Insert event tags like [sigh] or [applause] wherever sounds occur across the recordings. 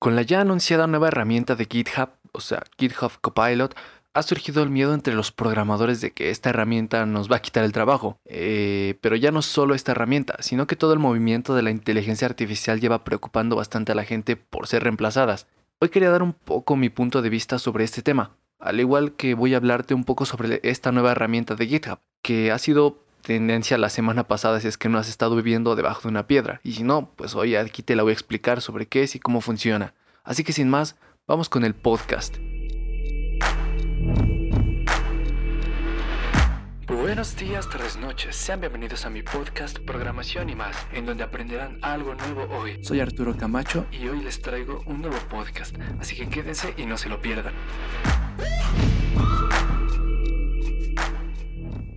Con la ya anunciada nueva herramienta de GitHub, o sea, GitHub Copilot, ha surgido el miedo entre los programadores de que esta herramienta nos va a quitar el trabajo. Eh, pero ya no solo esta herramienta, sino que todo el movimiento de la inteligencia artificial lleva preocupando bastante a la gente por ser reemplazadas. Hoy quería dar un poco mi punto de vista sobre este tema, al igual que voy a hablarte un poco sobre esta nueva herramienta de GitHub, que ha sido tendencia la semana pasada si es que no has estado viviendo debajo de una piedra. Y si no, pues hoy aquí te la voy a explicar sobre qué es y cómo funciona. Así que sin más, vamos con el podcast. Buenos días, tardes, noches. Sean bienvenidos a mi podcast Programación y más, en donde aprenderán algo nuevo hoy. Soy Arturo Camacho y hoy les traigo un nuevo podcast, así que quédense y no se lo pierdan.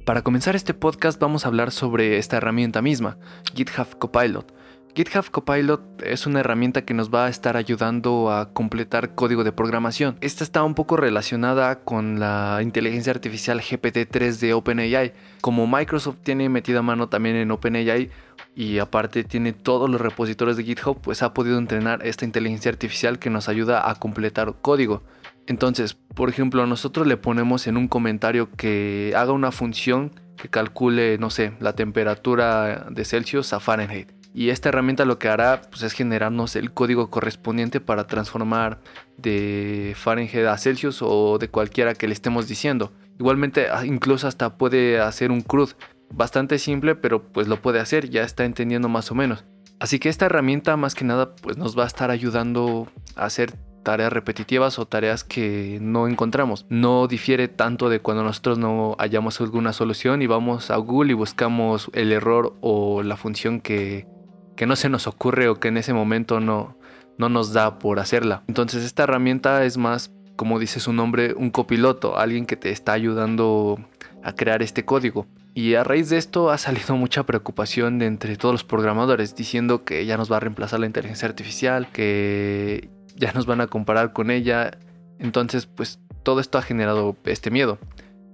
Para comenzar este podcast vamos a hablar sobre esta herramienta misma, GitHub Copilot. GitHub Copilot es una herramienta que nos va a estar ayudando a completar código de programación. Esta está un poco relacionada con la inteligencia artificial GPT-3 de OpenAI. Como Microsoft tiene metida mano también en OpenAI y aparte tiene todos los repositorios de GitHub, pues ha podido entrenar esta inteligencia artificial que nos ayuda a completar código. Entonces, por ejemplo, nosotros le ponemos en un comentario que haga una función que calcule, no sé, la temperatura de Celsius a Fahrenheit. Y esta herramienta lo que hará pues, es generarnos el código correspondiente para transformar de Fahrenheit a Celsius o de cualquiera que le estemos diciendo. Igualmente, ah, incluso hasta puede hacer un CRUD. Bastante simple, pero pues lo puede hacer, ya está entendiendo más o menos. Así que esta herramienta más que nada pues nos va a estar ayudando a hacer tareas repetitivas o tareas que no encontramos. No difiere tanto de cuando nosotros no hallamos alguna solución y vamos a Google y buscamos el error o la función que, que no se nos ocurre o que en ese momento no, no nos da por hacerla. Entonces esta herramienta es más, como dice su nombre, un copiloto, alguien que te está ayudando a crear este código. Y a raíz de esto ha salido mucha preocupación de entre todos los programadores diciendo que ya nos va a reemplazar la inteligencia artificial, que ya nos van a comparar con ella. Entonces, pues todo esto ha generado este miedo.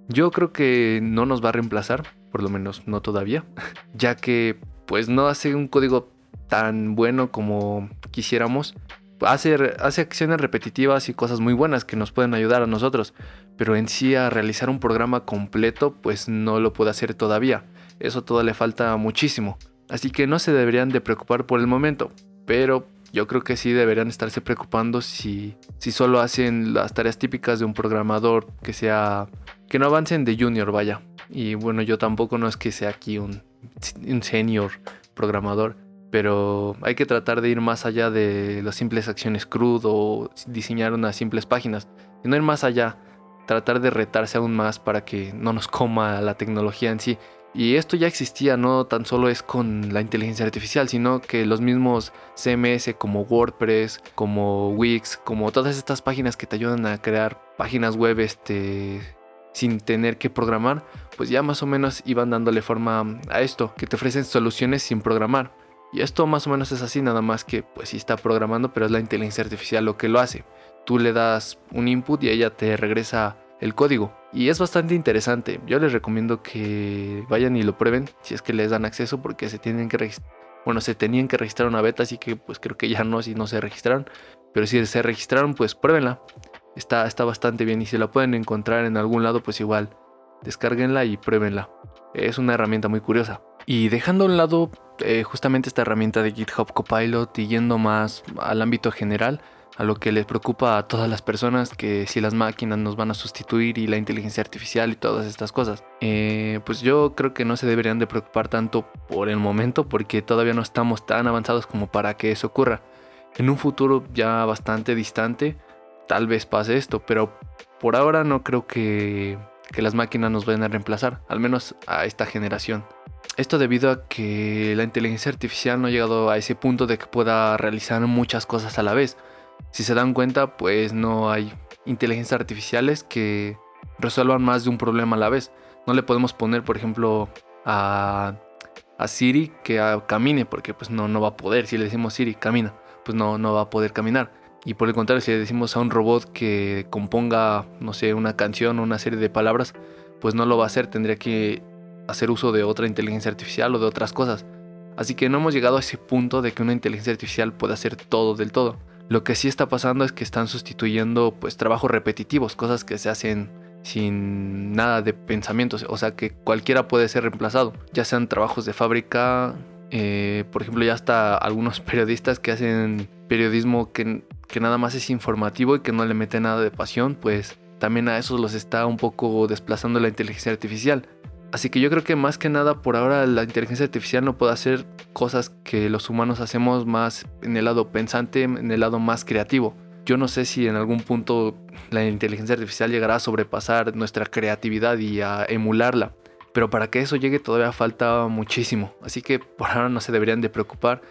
Yo creo que no nos va a reemplazar, por lo menos no todavía, [laughs] ya que pues no hace un código tan bueno como quisiéramos. Hace, hace acciones repetitivas y cosas muy buenas que nos pueden ayudar a nosotros, pero en sí a realizar un programa completo pues no lo puede hacer todavía. Eso todo le falta muchísimo. Así que no se deberían de preocupar por el momento, pero yo creo que sí deberían estarse preocupando si, si solo hacen las tareas típicas de un programador que sea que no avancen de junior, vaya. Y bueno, yo tampoco no es que sea aquí un, un senior programador, pero hay que tratar de ir más allá de las simples acciones CRUD o diseñar unas simples páginas, no ir más allá, tratar de retarse aún más para que no nos coma la tecnología en sí y esto ya existía, no tan solo es con la inteligencia artificial, sino que los mismos CMS como WordPress, como Wix, como todas estas páginas que te ayudan a crear páginas web este, sin tener que programar, pues ya más o menos iban dándole forma a esto, que te ofrecen soluciones sin programar. Y esto más o menos es así, nada más que pues sí está programando, pero es la inteligencia artificial lo que lo hace. Tú le das un input y ella te regresa el código. Y es bastante interesante. Yo les recomiendo que vayan y lo prueben si es que les dan acceso porque se tienen que bueno, se tenían que registrar una beta, así que pues creo que ya no si no se registraron, pero si se registraron, pues pruébenla. Está, está bastante bien y si la pueden encontrar en algún lado, pues igual descárguenla y pruébenla. Es una herramienta muy curiosa. Y dejando a un lado eh, justamente esta herramienta de GitHub Copilot y yendo más al ámbito general, a lo que les preocupa a todas las personas, que si las máquinas nos van a sustituir y la inteligencia artificial y todas estas cosas. Eh, pues yo creo que no se deberían de preocupar tanto por el momento porque todavía no estamos tan avanzados como para que eso ocurra. En un futuro ya bastante distante, tal vez pase esto, pero por ahora no creo que, que las máquinas nos vayan a reemplazar, al menos a esta generación. Esto debido a que la inteligencia artificial no ha llegado a ese punto de que pueda realizar muchas cosas a la vez. Si se dan cuenta, pues no hay inteligencias artificiales que resuelvan más de un problema a la vez. No le podemos poner, por ejemplo, a, Siri que camine, porque pues no, no va a poder. Si le decimos Siri, camina, pues no, no va a poder caminar. Y por el contrario, si le decimos a un robot que componga, no sé, una canción o una serie de palabras, pues no lo va a hacer. Tendría que hacer uso de otra inteligencia artificial o de otras cosas. Así que no hemos llegado a ese punto de que una inteligencia artificial pueda hacer todo del todo. Lo que sí está pasando es que están sustituyendo pues trabajos repetitivos, cosas que se hacen sin nada de pensamientos, o sea que cualquiera puede ser reemplazado, ya sean trabajos de fábrica, eh, por ejemplo ya hasta algunos [laughs] periodistas que hacen periodismo que, que nada más es informativo y que no le mete nada de pasión, pues también a esos los está un poco desplazando la inteligencia artificial. Así que yo creo que más que nada por ahora la inteligencia artificial no puede hacer cosas que los humanos hacemos más en el lado pensante, en el lado más creativo. Yo no sé si en algún punto la inteligencia artificial llegará a sobrepasar nuestra creatividad y a emularla. Pero para que eso llegue todavía falta muchísimo. Así que por ahora no se deberían de preocupar.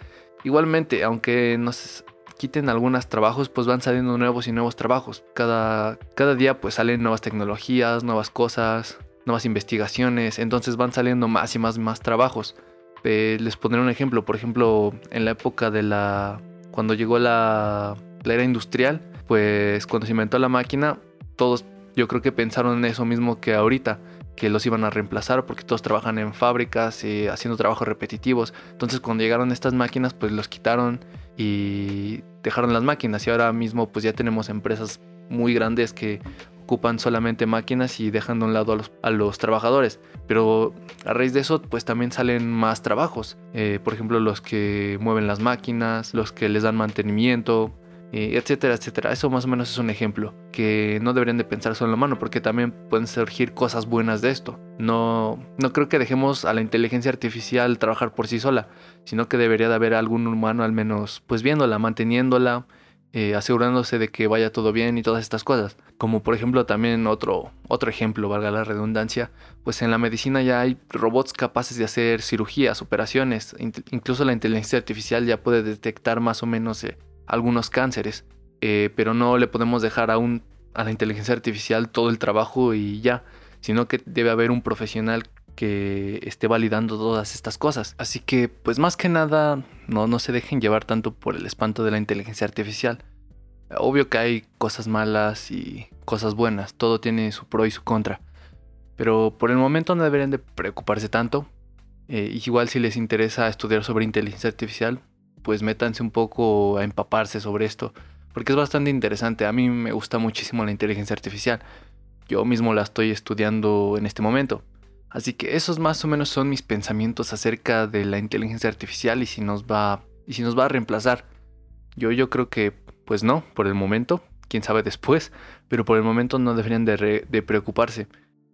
Igualmente, aunque nos quiten algunos trabajos, pues van saliendo nuevos y nuevos trabajos. Cada, cada día pues salen nuevas tecnologías, nuevas cosas, nuevas investigaciones, entonces van saliendo más y más más trabajos. Eh, les pondré un ejemplo, por ejemplo, en la época de la... cuando llegó la, la era industrial, pues cuando se inventó la máquina, todos yo creo que pensaron en eso mismo que ahorita, que los iban a reemplazar porque todos trabajan en fábricas y haciendo trabajos repetitivos. Entonces cuando llegaron estas máquinas, pues los quitaron y dejaron las máquinas y ahora mismo pues ya tenemos empresas muy grandes que ocupan solamente máquinas y dejan de un lado a los, trabajadores. Pero a raíz de eso, pues también salen más trabajos. Eh, por ejemplo, los que mueven las máquinas, los que les dan mantenimiento, eh, etcétera, etcétera. Eso más o menos es un ejemplo que no deberían de pensar solo en la mano porque también pueden surgir cosas buenas de esto. No, no creo que dejemos a la inteligencia artificial trabajar por sí sola, sino que debería de haber algún humano al menos pues viéndola, manteniéndola, eh, asegurándose de que vaya todo bien y todas estas cosas. Como por ejemplo también otro, otro ejemplo, valga la redundancia, pues en la medicina ya hay robots capaces de hacer cirugías, operaciones, incluso la inteligencia artificial ya puede detectar más o menos eh, algunos cánceres, eh, pero no le podemos dejar aún a la inteligencia artificial todo el trabajo y ya, sino que debe haber un profesional que esté validando todas estas cosas. Así que, pues más que nada, no, no se dejen llevar tanto por el espanto de la inteligencia artificial. Obvio que hay cosas malas y cosas buenas, todo tiene su pro y su contra. Pero por el momento no deberían de preocuparse tanto. Eh, igual si les interesa estudiar sobre inteligencia artificial, pues métanse un poco a empaparse sobre esto, porque es bastante interesante. A mí me gusta muchísimo la inteligencia artificial. Yo mismo la estoy estudiando en este momento. Así que esos más o menos son mis pensamientos acerca de la inteligencia artificial y si nos va, y si nos va a reemplazar. Yo, yo creo que, pues no, por el momento, quién sabe después, pero por el momento no deberían de, preocuparse.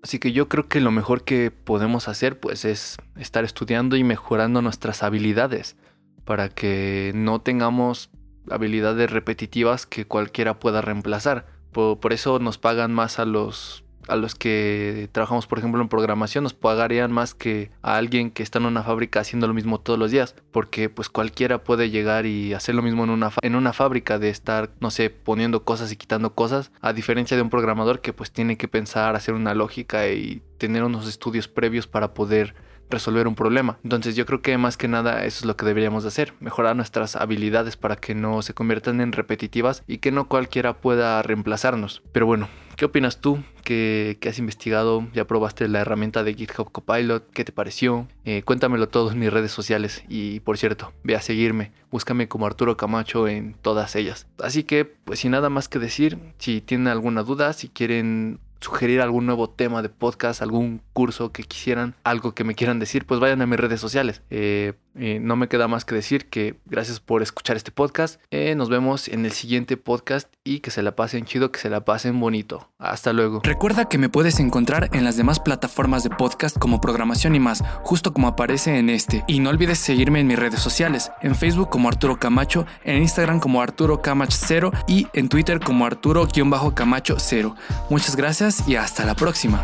Así que yo creo que lo mejor que podemos hacer pues es estar estudiando y mejorando nuestras habilidades para que no tengamos habilidades repetitivas que cualquiera pueda reemplazar. Por eso nos pagan más a los a los que trabajamos, por ejemplo, en programación, nos pagarían más que a alguien que está en una fábrica haciendo lo mismo todos los días, porque pues cualquiera puede llegar y hacer lo mismo en una, en una fábrica de estar, no sé, poniendo cosas y quitando cosas, a diferencia de un programador que pues tiene que pensar, hacer una lógica y tener unos estudios previos para poder resolver un problema. Entonces yo creo que más que nada eso es lo que deberíamos hacer, mejorar nuestras habilidades para que no se conviertan en repetitivas y que no cualquiera pueda reemplazarnos. Pero bueno, ¿qué opinas tú? ¿Qué, has investigado? ¿Ya probaste la herramienta de GitHub Copilot? ¿Qué te pareció? Eh, cuéntamelo todo en mis redes sociales y por cierto, ve a seguirme, búscame como Arturo Camacho en todas ellas. Así que, pues sin nada más que decir, si tienen alguna duda, si quieren sugerir algún nuevo tema de podcast, algún curso que quisieran, algo que me quieran decir, pues vayan a mis redes sociales. Eh, eh, no me queda más que decir que gracias por escuchar este podcast. Eh, nos vemos en el siguiente podcast y que se la pasen chido, que se la pasen bonito. Hasta luego. Recuerda que me puedes encontrar en las demás plataformas de podcast como programación y más, justo como aparece en este. Y no olvides seguirme en mis redes sociales, en Facebook como Arturo Camacho, en Instagram como Arturo Camach 0 y en Twitter como Arturo-Camacho 0. Muchas gracias y hasta la próxima.